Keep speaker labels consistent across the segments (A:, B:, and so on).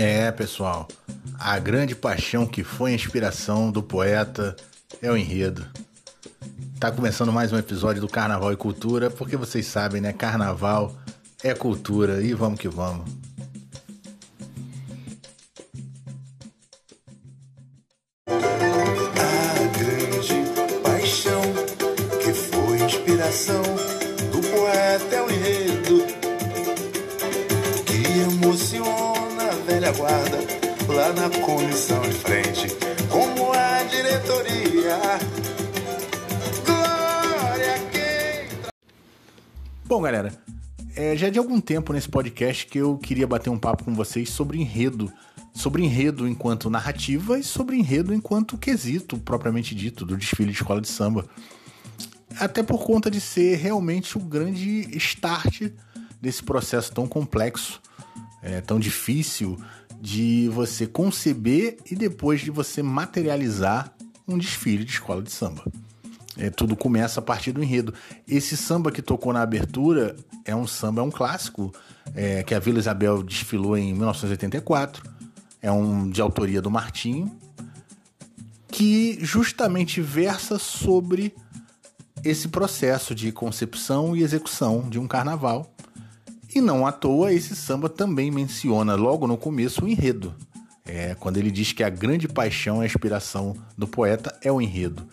A: É, pessoal, a grande paixão que foi a inspiração do poeta é o enredo. Tá começando mais um episódio do Carnaval e Cultura, porque vocês sabem, né? Carnaval é cultura e vamos que vamos.
B: É, de
A: algum tempo nesse podcast que eu queria bater um papo com vocês sobre enredo. Sobre enredo enquanto narrativa e sobre enredo enquanto quesito, propriamente dito, do desfile de escola de samba. Até por conta de ser realmente o grande start desse processo tão complexo, é, tão difícil de você conceber e depois de você materializar um desfile de escola de samba. É, tudo começa a partir do enredo. Esse samba que tocou na abertura é um samba, é um clássico, é, que a Vila Isabel desfilou em 1984. É um de autoria do Martinho, que justamente versa sobre esse processo de concepção e execução de um carnaval. E não à toa, esse samba também menciona logo no começo o enredo. É, quando ele diz que a grande paixão e a inspiração do poeta é o enredo.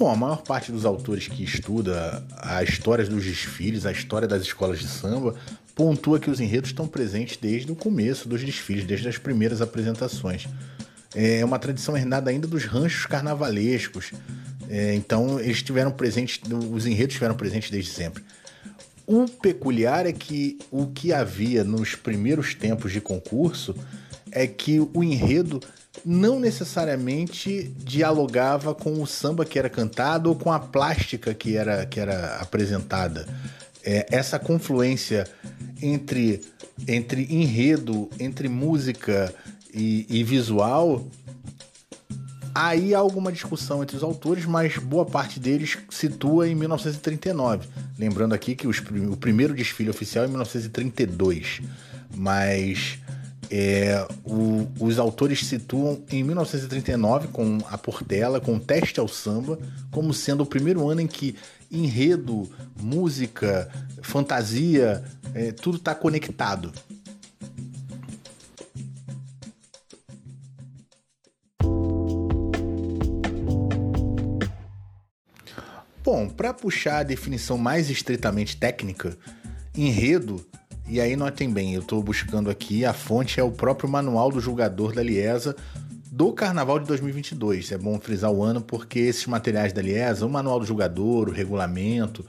A: Bom, a maior parte dos autores que estuda a história dos desfiles, a história das escolas de samba, pontua que os enredos estão presentes desde o começo dos desfiles, desde as primeiras apresentações. É uma tradição herdada ainda dos ranchos carnavalescos. É, então, eles estiveram presentes, os enredos estiveram presentes desde sempre. O peculiar é que o que havia nos primeiros tempos de concurso é que o enredo não necessariamente dialogava com o samba que era cantado ou com a plástica que era, que era apresentada. É, essa confluência entre, entre enredo, entre música e, e visual, aí há alguma discussão entre os autores, mas boa parte deles situa em 1939. Lembrando aqui que os, o primeiro desfile oficial é em 1932, mas é, o, os autores situam em 1939 com a Portela, com o Teste ao Samba, como sendo o primeiro ano em que enredo, música, fantasia, é, tudo está conectado. Bom, para puxar a definição mais estritamente técnica, enredo e aí notem bem, eu estou buscando aqui, a fonte é o próprio Manual do Julgador da Liesa do Carnaval de 2022. É bom frisar o ano porque esses materiais da Liesa, o Manual do Julgador, o regulamento,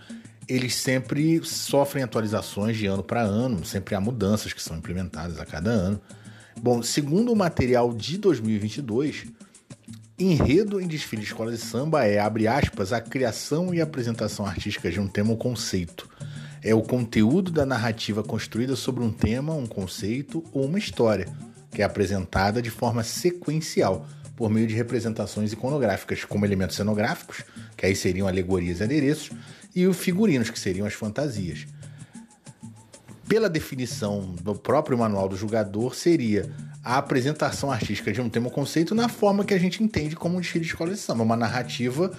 A: eles sempre sofrem atualizações de ano para ano, sempre há mudanças que são implementadas a cada ano. Bom, segundo o material de 2022, enredo em desfile de escola de samba é, abre aspas, a criação e apresentação artística de um tema ou conceito é o conteúdo da narrativa construída sobre um tema, um conceito ou uma história, que é apresentada de forma sequencial, por meio de representações iconográficas, como elementos cenográficos, que aí seriam alegorias e adereços, e os figurinos, que seriam as fantasias. Pela definição do próprio manual do julgador, seria a apresentação artística de um tema ou conceito na forma que a gente entende como um desfile de escola de samba, uma narrativa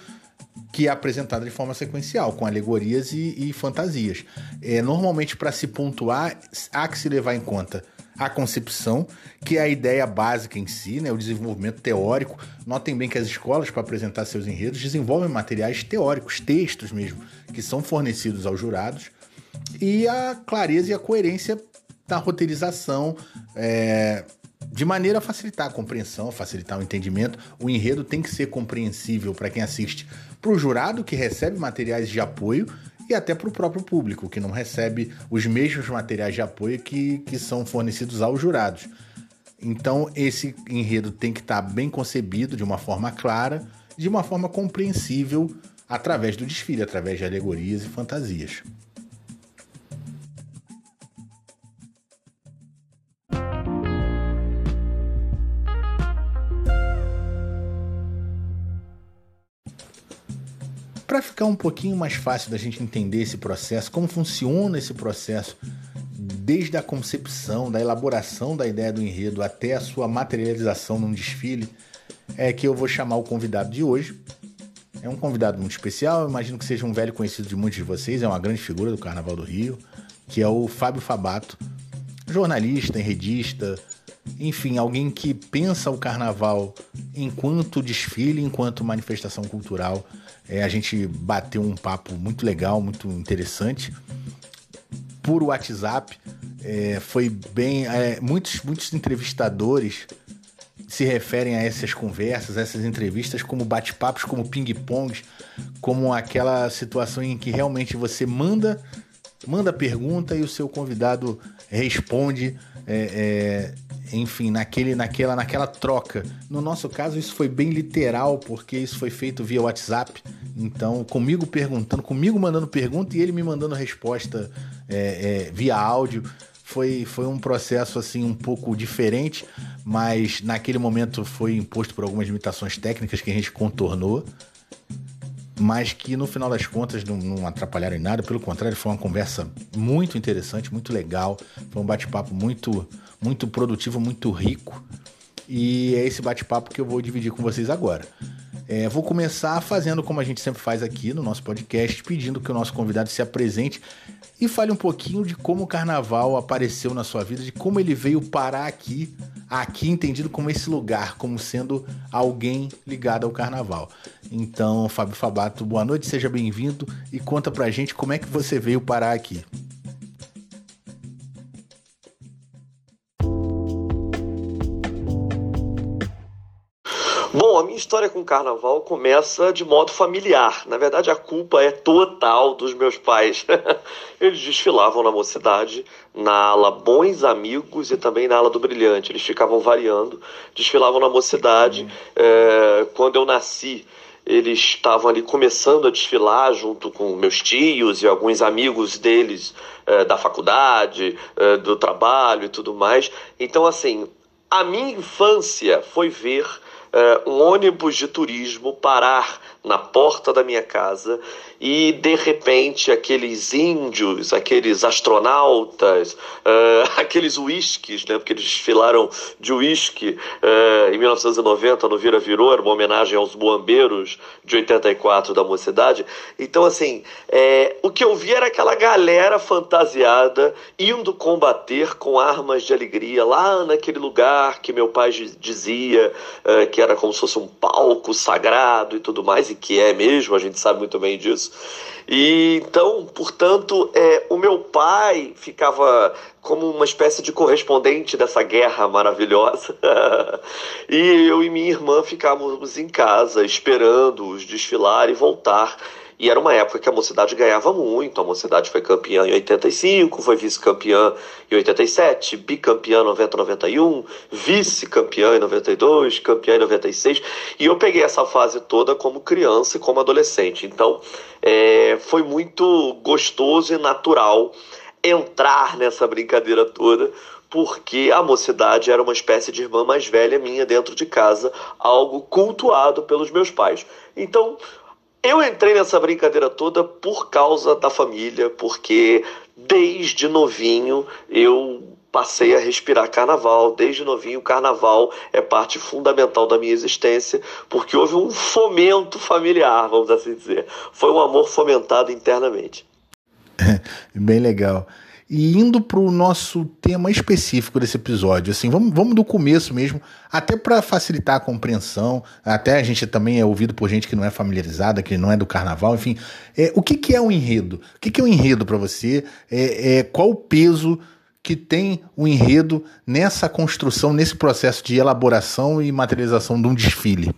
A: que é apresentada de forma sequencial, com alegorias e, e fantasias. É, normalmente, para se pontuar, há que se levar em conta a concepção, que é a ideia básica em si, né, o desenvolvimento teórico. Notem bem que as escolas, para apresentar seus enredos, desenvolvem materiais teóricos, textos mesmo, que são fornecidos aos jurados, e a clareza e a coerência da roteirização. É, de maneira a facilitar a compreensão, facilitar o entendimento, o enredo tem que ser compreensível para quem assiste, para o jurado que recebe materiais de apoio e até para o próprio público que não recebe os mesmos materiais de apoio que, que são fornecidos aos jurados. Então esse enredo tem que estar tá bem concebido de uma forma clara, de uma forma compreensível através do desfile, através de alegorias e fantasias. Para ficar um pouquinho mais fácil da gente entender esse processo, como funciona esse processo, desde a concepção, da elaboração da ideia do enredo até a sua materialização num desfile, é que eu vou chamar o convidado de hoje. É um convidado muito especial, imagino que seja um velho conhecido de muitos de vocês, é uma grande figura do Carnaval do Rio, que é o Fábio Fabato, jornalista, enredista, enfim, alguém que pensa o carnaval enquanto desfile, enquanto manifestação cultural. É, a gente bateu um papo muito legal, muito interessante por WhatsApp. É, foi bem. É, muitos, muitos entrevistadores se referem a essas conversas, a essas entrevistas, como bate-papos, como ping-pongs, como aquela situação em que realmente você manda manda pergunta e o seu convidado responde, é, é, enfim, naquele, naquela, naquela troca. No nosso caso, isso foi bem literal, porque isso foi feito via WhatsApp. Então, comigo perguntando, comigo mandando pergunta e ele me mandando resposta é, é via áudio. Foi, foi um processo assim um pouco diferente, mas naquele momento foi imposto por algumas limitações técnicas que a gente contornou mas que no final das contas não, não, atrapalharam em nada, pelo contrário, foi uma conversa muito interessante, muito legal, foi um bate-papo muito, muito produtivo, muito rico. E é esse bate-papo que eu vou dividir com vocês agora. É, vou começar fazendo como a gente sempre faz aqui no nosso podcast, pedindo que o nosso convidado se apresente e fale um pouquinho de como o carnaval apareceu na sua vida, de como ele veio parar aqui, aqui entendido como esse lugar, como sendo alguém ligado ao carnaval. Então, Fábio Fabato, boa noite, seja bem-vindo e conta pra gente como é que você veio parar aqui.
C: Bom, a minha história com o carnaval começa de modo familiar. Na verdade, a culpa é total dos meus pais. Eles desfilavam na mocidade, na ala Bons Amigos e também na ala do Brilhante. Eles ficavam variando, desfilavam na mocidade. É, quando eu nasci, eles estavam ali começando a desfilar junto com meus tios e alguns amigos deles é, da faculdade, é, do trabalho e tudo mais. Então, assim, a minha infância foi ver uh, um ônibus de turismo parar na porta da minha casa e de repente aqueles índios, aqueles astronautas, uh, aqueles uísques, né, porque eles desfilaram de uísque uh, em 1990 no Vira Virou, era uma homenagem aos boambeiros de 84 da mocidade. Então, assim, é, o que eu vi era aquela galera fantasiada indo combater com armas de alegria lá naquele lugar que meu pai dizia uh, que era como se fosse um palco sagrado e tudo mais que é mesmo, a gente sabe muito bem disso. E então, portanto, é, o meu pai ficava como uma espécie de correspondente dessa guerra maravilhosa. e eu e minha irmã ficávamos em casa esperando-os desfilar e voltar. E era uma época que a mocidade ganhava muito. A mocidade foi campeã em 85, foi vice-campeã em 87, bicampeã em 90, 91, vice-campeã em 92, campeã em 96. E eu peguei essa fase toda como criança e como adolescente. Então é, foi muito gostoso e natural entrar nessa brincadeira toda, porque a mocidade era uma espécie de irmã mais velha minha dentro de casa, algo cultuado pelos meus pais. Então, eu entrei nessa brincadeira toda por causa da família, porque desde novinho eu passei a respirar carnaval. Desde novinho, carnaval é parte fundamental da minha existência, porque houve um fomento familiar, vamos assim dizer. Foi um amor fomentado internamente.
A: Bem legal. E indo para o nosso tema específico desse episódio, assim, vamos, vamos do começo mesmo, até para facilitar a compreensão, até a gente também é ouvido por gente que não é familiarizada, que não é do carnaval, enfim. É, o que, que é um enredo? O que, que é um enredo para você? É, é, qual o peso que tem o enredo nessa construção, nesse processo de elaboração e materialização de um desfile?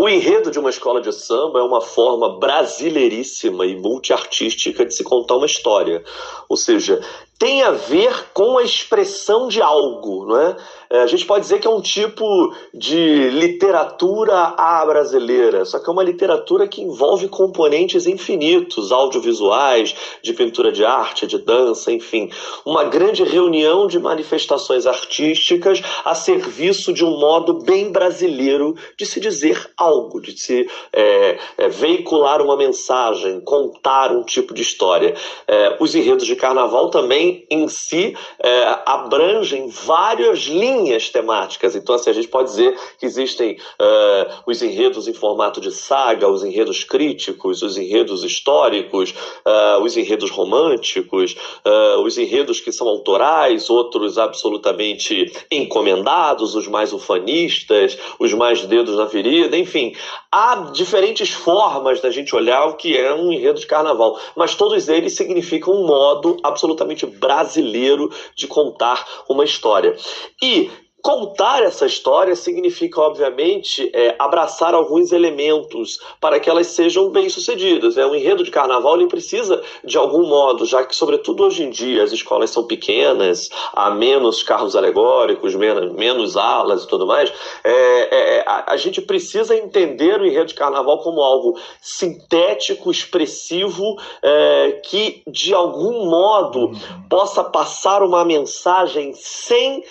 C: O enredo de uma escola de samba é uma forma brasileiríssima e multiartística de se contar uma história. Ou seja, tem a ver com a expressão de algo, não é? é? A gente pode dizer que é um tipo de literatura à brasileira, só que é uma literatura que envolve componentes infinitos, audiovisuais, de pintura de arte, de dança, enfim, uma grande reunião de manifestações artísticas a serviço de um modo bem brasileiro de se dizer algo, de se é, é, veicular uma mensagem, contar um tipo de história. É, os enredos de carnaval também em si é, abrangem várias linhas temáticas. Então, assim, a gente pode dizer que existem é, os enredos em formato de saga, os enredos críticos, os enredos históricos, é, os enredos românticos, é, os enredos que são autorais, outros absolutamente encomendados, os mais ufanistas, os mais dedos na ferida, enfim. Há diferentes formas da gente olhar o que é um enredo de carnaval, mas todos eles significam um modo absolutamente brasileiro de contar uma história. E Contar essa história significa, obviamente, é, abraçar alguns elementos para que elas sejam bem-sucedidas. É, o enredo de carnaval ele precisa, de algum modo, já que, sobretudo hoje em dia, as escolas são pequenas, há menos carros alegóricos, menos, menos alas e tudo mais, é, é, a, a gente precisa entender o enredo de carnaval como algo sintético, expressivo, é, que, de algum modo, possa passar uma mensagem sem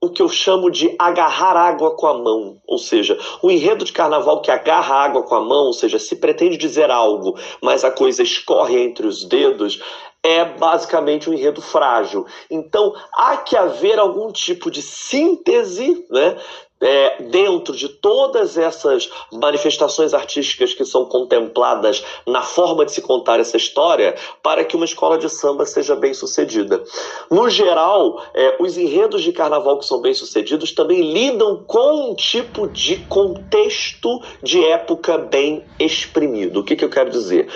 C: o que eu chamo de agarrar água com a mão, ou seja, o enredo de carnaval que agarra água com a mão, ou seja, se pretende dizer algo, mas a coisa escorre entre os dedos, é basicamente um enredo frágil. Então, há que haver algum tipo de síntese né, é, dentro de todas essas manifestações artísticas que são contempladas na forma de se contar essa história para que uma escola de samba seja bem sucedida. No geral, é, os enredos de carnaval que são bem sucedidos também lidam com um tipo de contexto de época bem exprimido. O que, que eu quero dizer?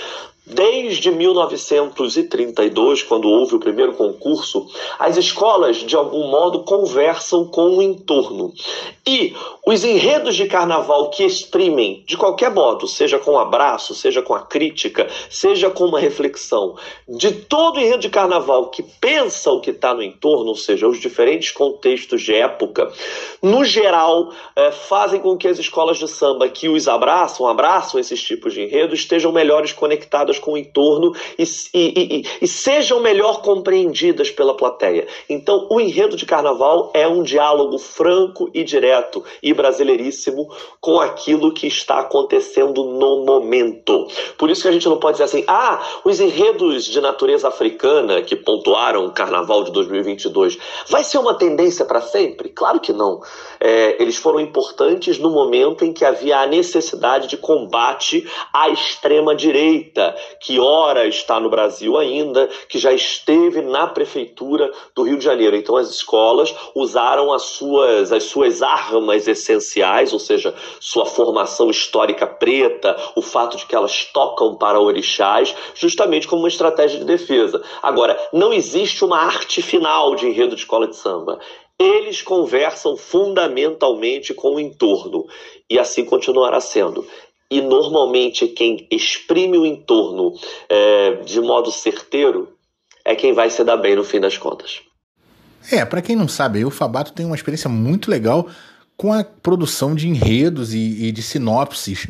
C: Desde 1932, quando houve o primeiro concurso, as escolas, de algum modo, conversam com o entorno. E os enredos de carnaval que exprimem, de qualquer modo, seja com um abraço, seja com a crítica, seja com uma reflexão, de todo enredo de carnaval que pensa o que está no entorno, ou seja, os diferentes contextos de época, no geral, é, fazem com que as escolas de samba que os abraçam, abraçam esses tipos de enredos, estejam melhores conectadas com o entorno e, e, e, e sejam melhor compreendidas pela plateia. Então, o enredo de carnaval é um diálogo franco e direto e brasileiríssimo com aquilo que está acontecendo no momento. Por isso que a gente não pode dizer assim, ah, os enredos de natureza africana que pontuaram o carnaval de 2022, vai ser uma tendência para sempre? Claro que não. É, eles foram importantes no momento em que havia a necessidade de combate à extrema-direita, que ora está no Brasil ainda, que já esteve na prefeitura do Rio de Janeiro. Então as escolas usaram as suas, as suas armas essenciais, ou seja, sua formação histórica preta, o fato de que elas tocam para orixás, justamente como uma estratégia de defesa. Agora, não existe uma arte final de enredo de escola de samba. Eles conversam fundamentalmente com o entorno e assim continuará sendo e normalmente quem exprime o entorno é, de modo certeiro é quem vai se dar bem no fim das contas.
A: É, para quem não sabe, o Fabato tem uma experiência muito legal com a produção de enredos e, e de sinopses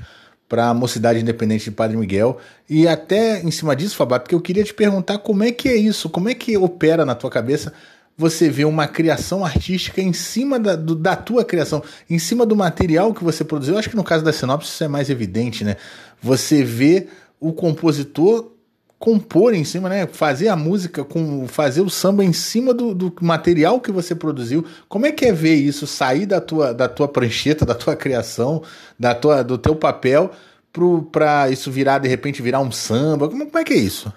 A: para a Mocidade Independente de Padre Miguel. E até em cima disso, Fabato, que eu queria te perguntar como é que é isso, como é que opera na tua cabeça você vê uma criação artística em cima da, do, da tua criação, em cima do material que você produziu. Eu acho que no caso da sinopse isso é mais evidente, né? Você vê o compositor compor em cima, né? Fazer a música, com fazer o samba em cima do, do, material que você produziu. Como é que é ver isso sair da tua, da tua prancheta, da tua criação, da tua, do teu papel, para isso virar, de repente, virar um samba? Como, como é que é isso?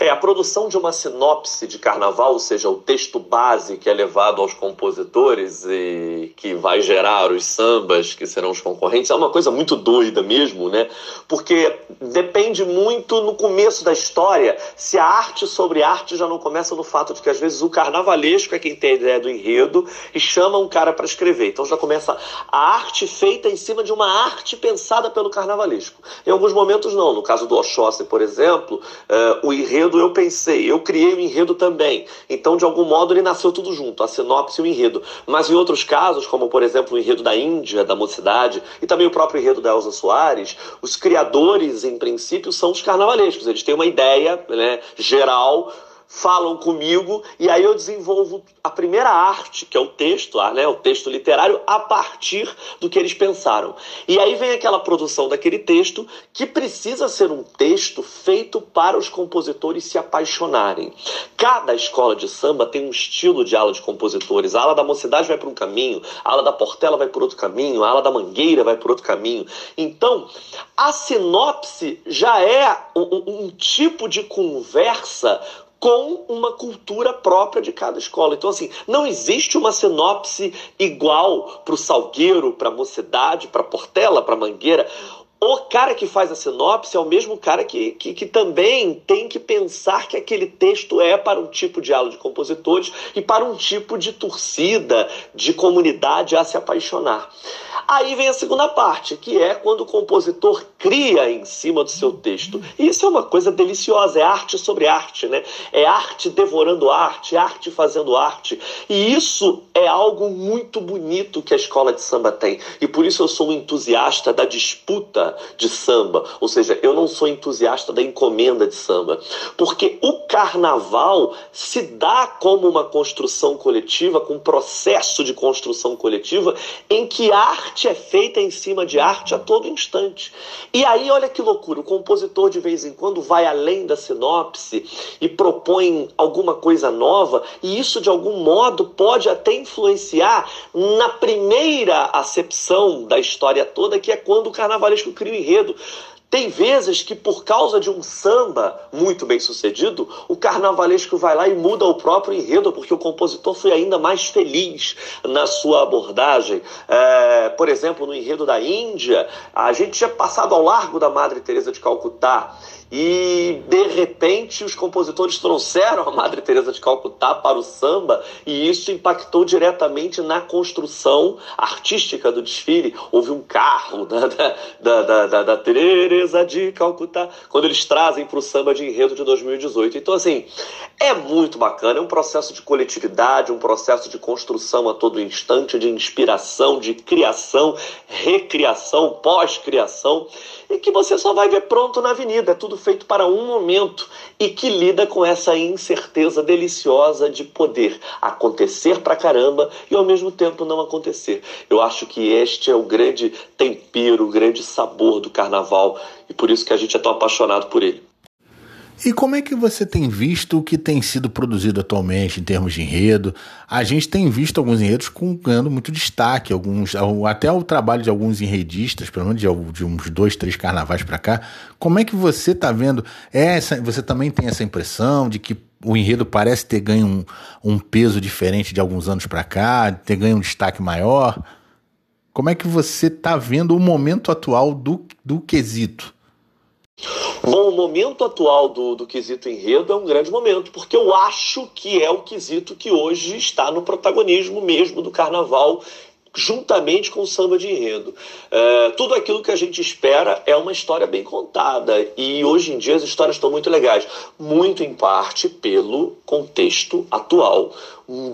C: É, a produção de uma sinopse de carnaval, ou seja, o texto base que é levado aos compositores e que vai gerar os sambas que serão os concorrentes, é uma coisa muito doida mesmo, né? Porque depende muito no começo da história se a arte sobre arte já não começa no fato de que às vezes o carnavalesco é quem tem a ideia do enredo e chama um cara para escrever. Então já começa a arte feita em cima de uma arte pensada pelo carnavalesco. Em alguns momentos não. No caso do Oxóssi, por exemplo, uh, o enredo enredo eu pensei, eu criei o enredo também. Então, de algum modo, ele nasceu tudo junto, a sinopse e o enredo. Mas em outros casos, como por exemplo o enredo da Índia, da Mocidade, e também o próprio enredo da Elza Soares, os criadores, em princípio, são os carnavalescos. Eles têm uma ideia né, geral falam comigo e aí eu desenvolvo a primeira arte, que é o texto, né, o texto literário, a partir do que eles pensaram. E aí vem aquela produção daquele texto que precisa ser um texto feito para os compositores se apaixonarem. Cada escola de samba tem um estilo de ala de compositores. A ala da mocidade vai por um caminho, a ala da Portela vai por outro caminho, a ala da Mangueira vai por outro caminho. Então, a sinopse já é um, um tipo de conversa com uma cultura própria de cada escola. Então, assim, não existe uma sinopse igual para o Salgueiro, para a Mocidade, para Portela, para Mangueira o cara que faz a sinopse é o mesmo cara que, que, que, também tem que pensar que aquele texto é para um tipo de aula de compositores e para um tipo de torcida, de comunidade a se apaixonar. Aí vem a segunda parte, que é quando o compositor cria em cima do seu texto. E isso é uma coisa deliciosa, é arte sobre arte, né? É arte devorando arte, arte fazendo arte. E isso é algo muito bonito que a escola de samba tem. E por isso eu sou um entusiasta da disputa de samba, ou seja, eu não sou entusiasta da encomenda de samba, porque o carnaval se dá como uma construção coletiva, com um processo de construção coletiva, em que arte é feita em cima de arte a todo instante. E aí, olha que loucura, o compositor de vez em quando vai além da sinopse e propõe alguma coisa nova, e isso de algum modo pode até influenciar na primeira acepção da história toda, que é quando o carnavalesco enredo. Tem vezes que, por causa de um samba muito bem sucedido, o carnavalesco vai lá e muda o próprio enredo, porque o compositor foi ainda mais feliz na sua abordagem. É, por exemplo, no enredo da Índia, a gente tinha passado ao largo da Madre Teresa de Calcutá e de repente os compositores trouxeram a Madre Teresa de Calcutá para o samba e isso impactou diretamente na construção artística do desfile. Houve um carro da, da, da, da, da Teresa de Calcutá quando eles trazem para o samba de enredo de 2018. Então assim é muito bacana, é um processo de coletividade, um processo de construção a todo instante, de inspiração, de criação, recriação, pós-criação e que você só vai ver pronto na avenida. É tudo feito para um momento e que lida com essa incerteza deliciosa de poder acontecer pra caramba e ao mesmo tempo não acontecer. Eu acho que este é o grande tempero, o grande sabor do carnaval e por isso que a gente é tão apaixonado por ele.
A: E como é que você tem visto o que tem sido produzido atualmente em termos de enredo? A gente tem visto alguns enredos com, ganhando muito destaque, alguns até o trabalho de alguns enredistas, pelo menos de, de uns dois, três carnavais para cá. Como é que você está vendo? Essa, você também tem essa impressão de que o enredo parece ter ganho um, um peso diferente de alguns anos para cá, ter ganho um destaque maior? Como é que você está vendo o momento atual do, do quesito?
C: Bom, o momento atual do, do quesito enredo é um grande momento, porque eu acho que é o quesito que hoje está no protagonismo mesmo do carnaval juntamente com o samba de enredo. É, tudo aquilo que a gente espera é uma história bem contada. E hoje em dia as histórias estão muito legais, muito em parte pelo contexto atual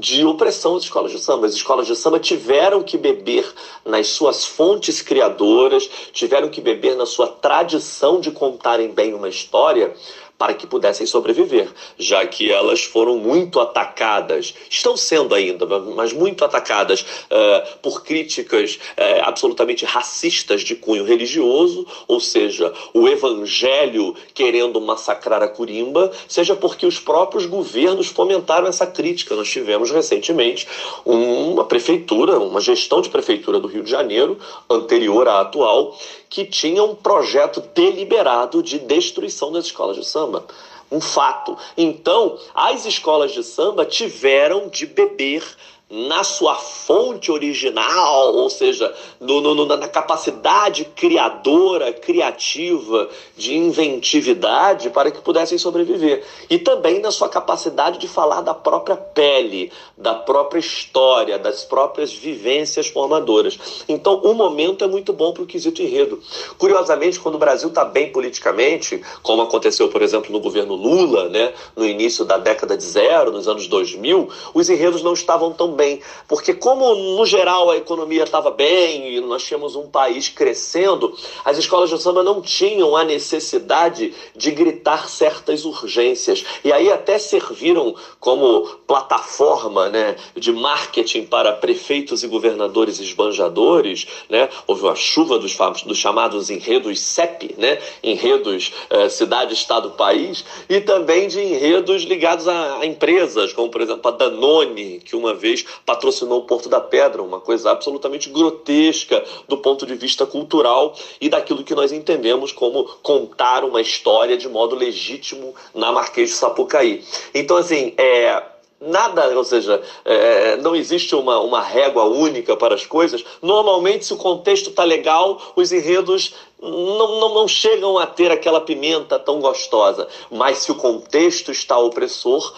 C: de opressão das escolas de samba. As escolas de samba tiveram que beber nas suas fontes criadoras, tiveram que beber na sua tradição de contarem bem uma história para que pudessem sobreviver, já que elas foram muito atacadas, estão sendo ainda, mas muito atacadas uh, por críticas uh, absolutamente racistas de cunho religioso, ou seja, o evangelho querendo massacrar a Curimba, seja porque os próprios governos fomentaram essa crítica. Nós tivemos recentemente uma prefeitura, uma gestão de prefeitura do Rio de Janeiro, anterior à atual, que tinha um projeto deliberado de destruição das escolas de samba. Um fato. Então, as escolas de samba tiveram de beber na sua fonte original, ou seja, no, no, na capacidade criadora, criativa, de inventividade para que pudessem sobreviver. E também na sua capacidade de falar da própria pele, da própria história, das próprias vivências formadoras. Então, o momento é muito bom para o quesito enredo. Curiosamente, quando o Brasil está bem politicamente, como aconteceu, por exemplo, no governo Lula, né, no início da década de zero, nos anos 2000, os enredos não estavam tão Porque, como no geral a economia estava bem e nós tínhamos um país crescendo, as escolas de samba não tinham a necessidade de gritar certas urgências. E aí até serviram como plataforma né, de marketing para prefeitos e governadores esbanjadores. Né? Houve uma chuva dos, dos chamados enredos CEP, né? enredos eh, cidade, estado, país, e também de enredos ligados a, a empresas, como por exemplo a Danone, que uma vez patrocinou o Porto da Pedra, uma coisa absolutamente grotesca do ponto de vista cultural e daquilo que nós entendemos como contar uma história de modo legítimo na Marquês de Sapucaí. Então, assim, é nada, ou seja, é, não existe uma, uma régua única para as coisas. Normalmente, se o contexto está legal, os enredos não, não, não chegam a ter aquela pimenta tão gostosa. Mas se o contexto está opressor,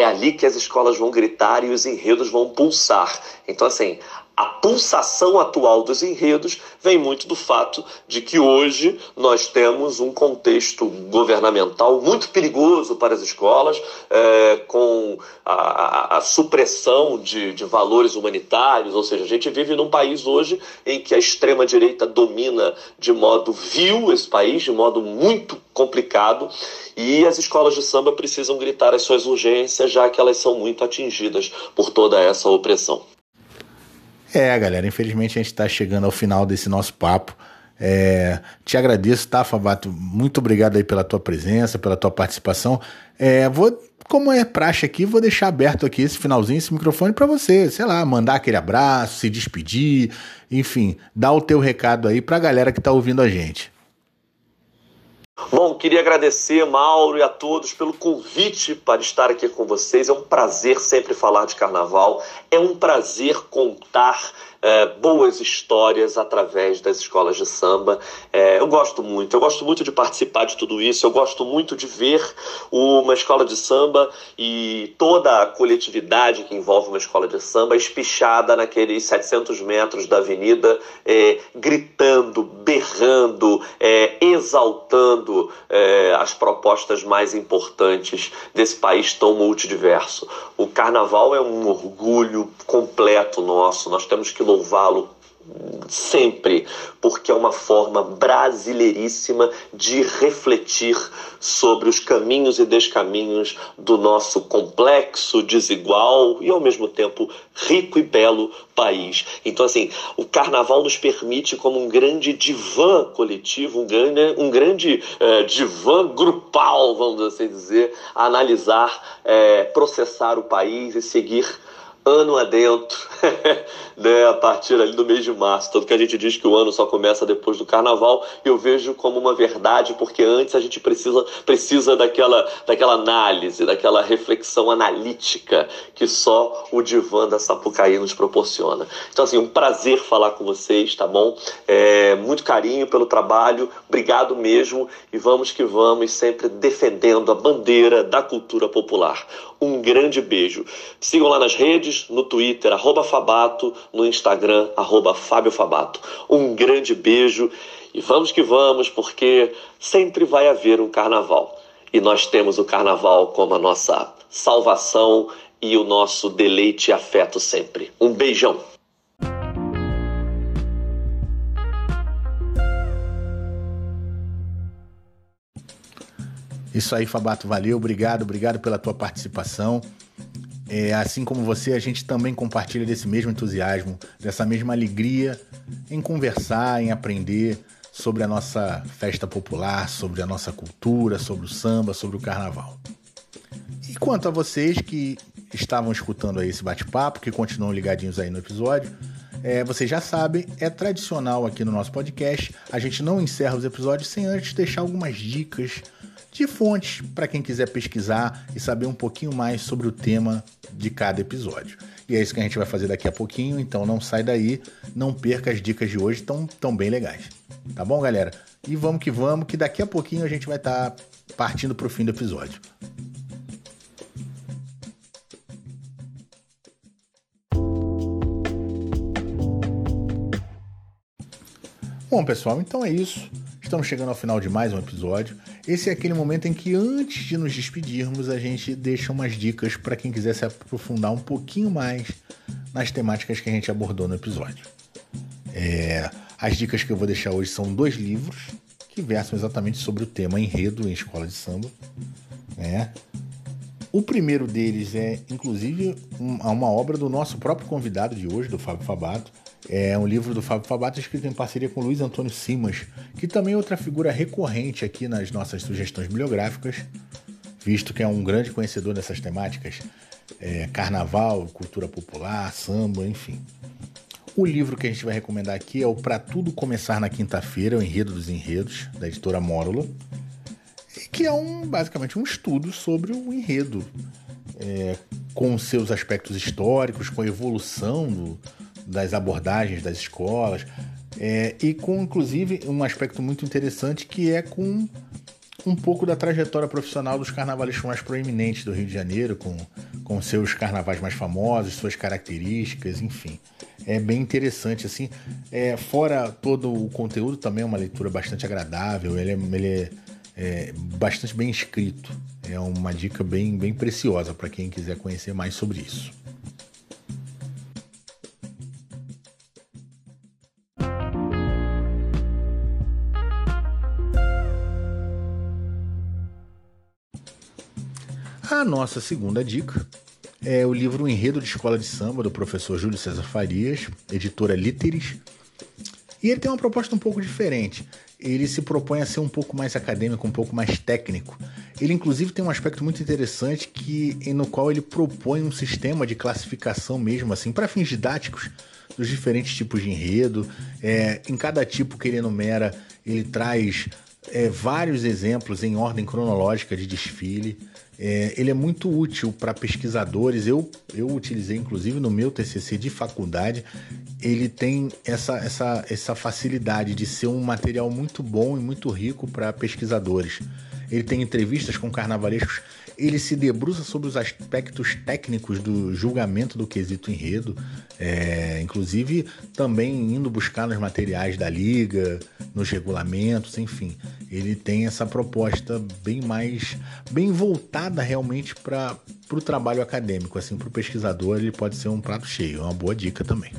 C: é ali que as escolas vão gritar e os enredos vão pulsar. Então, assim, a pulsação atual dos enredos vem muito do fato de que hoje nós temos um contexto governamental muito perigoso para as escolas, é, com a, a, a supressão de, de, valores humanitários, ou seja, a gente vive num país hoje em que a extrema-direita domina de modo vil esse país, de modo muito complicado, e as escolas de samba precisam gritar as suas urgências, já que elas são muito atingidas por toda essa opressão.
A: É, galera, infelizmente a gente está chegando ao final desse nosso papo. É, te agradeço, tá, Fabato? Muito obrigado aí pela tua presença, pela tua participação. É, vou, como é praxe aqui, vou deixar aberto aqui esse finalzinho, esse microfone para você, sei lá, mandar aquele abraço, se despedir, enfim, dar o teu recado aí para a galera que está ouvindo a gente.
C: Bom, queria agradecer, Mauro, e a todos pelo convite para estar aqui com vocês. É um prazer sempre falar de carnaval, é um prazer contar é, boas histórias através das escolas de samba. É, eu gosto muito, eu gosto muito de participar de tudo isso, eu gosto muito de ver uma escola de samba e toda a coletividade que envolve uma escola de samba espichada naqueles 700 metros da avenida, é, gritando, berrando, é, exaltando é, as propostas mais importantes desse país tão multidiverso. O carnaval é um orgulho completo nosso, nós temos que louvá-lo sempre, porque é uma forma brasileiríssima de refletir sobre os caminhos e descaminhos do nosso complexo, desigual e ao mesmo tempo rico e belo país. Então, assim, o carnaval nos permite, como um grande divã coletivo, um grande, um grande é, divã grupal, vamos assim dizer, analisar, é, processar o país e seguir ano adentro, né, a partir ali do mês de março. Tanto que a gente diz que o ano só começa depois do carnaval, eu vejo como uma verdade, porque antes a gente precisa, precisa daquela, daquela análise, daquela reflexão analítica que só o divã da Sapucaí nos proporciona. Então, assim, um prazer falar com vocês, tá bom? É, muito carinho pelo trabalho, obrigado mesmo, e vamos que vamos, sempre defendendo a bandeira da cultura popular. Um grande beijo. Sigam lá nas redes, no Twitter, arroba Fabato, no Instagram, arroba Fábio Fabato. Um grande beijo e vamos que vamos, porque sempre vai haver um carnaval. E nós temos o carnaval como a nossa salvação e o nosso deleite e afeto sempre. Um beijão!
A: Isso aí, Fabato, valeu, obrigado, obrigado pela tua participação. É, assim como você, a gente também compartilha desse mesmo entusiasmo, dessa mesma alegria em conversar, em aprender sobre a nossa festa popular, sobre a nossa cultura, sobre o samba, sobre o carnaval. E quanto a vocês que estavam escutando aí esse bate-papo, que continuam ligadinhos aí no episódio, é, vocês já sabem, é tradicional aqui no nosso podcast, a gente não encerra os episódios sem antes deixar algumas dicas de fontes para quem quiser pesquisar e saber um pouquinho mais sobre o tema de cada episódio. E é isso que a gente vai fazer daqui a pouquinho, então não sai daí, não perca as dicas de hoje, estão tão bem legais. Tá bom, galera? E vamos que vamos, que daqui a pouquinho a gente vai estar tá partindo para o fim do episódio. Bom, pessoal, então é isso. Estamos chegando ao final de mais um episódio. Esse é aquele momento em que, antes de nos despedirmos, a gente deixa umas dicas para quem quiser se aprofundar um pouquinho mais nas temáticas que a gente abordou no episódio. É, as dicas que eu vou deixar hoje são dois livros que versam exatamente sobre o tema enredo em escola de samba. Né? O primeiro deles é, inclusive, uma obra do nosso próprio convidado de hoje, do Fábio Fabato, é um livro do Fábio Fabato escrito em parceria com Luiz Antônio Simas, que também é outra figura recorrente aqui nas nossas sugestões bibliográficas, visto que é um grande conhecedor dessas temáticas, é, carnaval, cultura popular, samba, enfim. O livro que a gente vai recomendar aqui é o Pra Tudo Começar na Quinta-feira, o Enredo dos Enredos, da editora Mórula, que é um, basicamente um estudo sobre o enredo, é, com seus aspectos históricos, com a evolução do, das abordagens das escolas, é, e com inclusive um aspecto muito interessante que é com um pouco da trajetória profissional dos carnavalistas mais proeminentes do Rio de Janeiro, com, com seus carnavais mais famosos, suas características, enfim. É bem interessante, assim. É, fora todo o conteúdo, também é uma leitura bastante agradável, ele é, ele é, é bastante bem escrito. É uma dica bem, bem preciosa para quem quiser conhecer mais sobre isso. A nossa segunda dica é o livro Enredo de Escola de Samba, do professor Júlio César Farias, editora Literis. E ele tem uma proposta um pouco diferente. Ele se propõe a ser um pouco mais acadêmico, um pouco mais técnico. Ele, inclusive, tem um aspecto muito interessante que, no qual ele propõe um sistema de classificação mesmo, assim, para fins didáticos, dos diferentes tipos de enredo. É, em cada tipo que ele enumera, ele traz é, vários exemplos em ordem cronológica de desfile. É, ele é muito útil para pesquisadores. Eu, eu utilizei, inclusive, no meu TCC de faculdade. Ele tem essa, essa, essa facilidade de ser um material muito bom e muito rico para pesquisadores. Ele tem entrevistas com carnavalescos ele se debruça sobre os aspectos técnicos do julgamento do quesito enredo, é, inclusive também indo buscar nos materiais da liga, nos regulamentos, enfim. Ele tem essa proposta bem mais, bem voltada realmente para o trabalho acadêmico, assim, para o pesquisador ele pode ser um prato cheio, é uma boa dica também.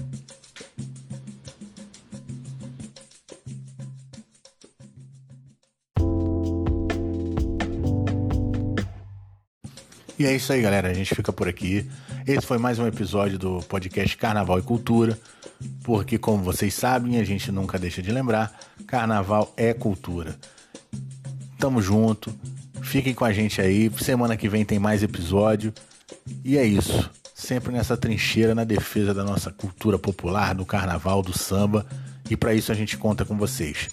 A: E é isso aí, galera. A gente fica por aqui. Esse foi mais um episódio do podcast Carnaval e Cultura. Porque, como vocês sabem, a gente nunca deixa de lembrar: Carnaval é cultura. Tamo junto. Fiquem com a gente aí. Semana que vem tem mais episódio. E é isso. Sempre nessa trincheira na defesa da nossa cultura popular, do carnaval, do samba. E para isso a gente conta com vocês.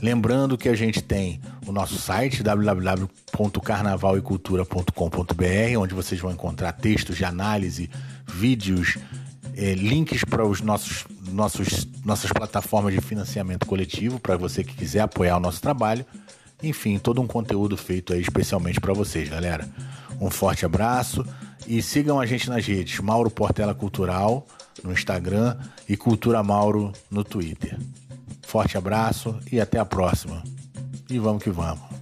A: Lembrando que a gente tem o nosso site www.carnavalecultura.com.br, onde vocês vão encontrar textos de análise, vídeos, é, links para os nossos, nossos nossas plataformas de financiamento coletivo para você que quiser apoiar o nosso trabalho. Enfim, todo um conteúdo feito aí especialmente para vocês, galera. Um forte abraço e sigam a gente nas redes Mauro Portela Cultural no Instagram e Cultura Mauro no Twitter. Forte abraço e até a próxima. E vamos que vamos.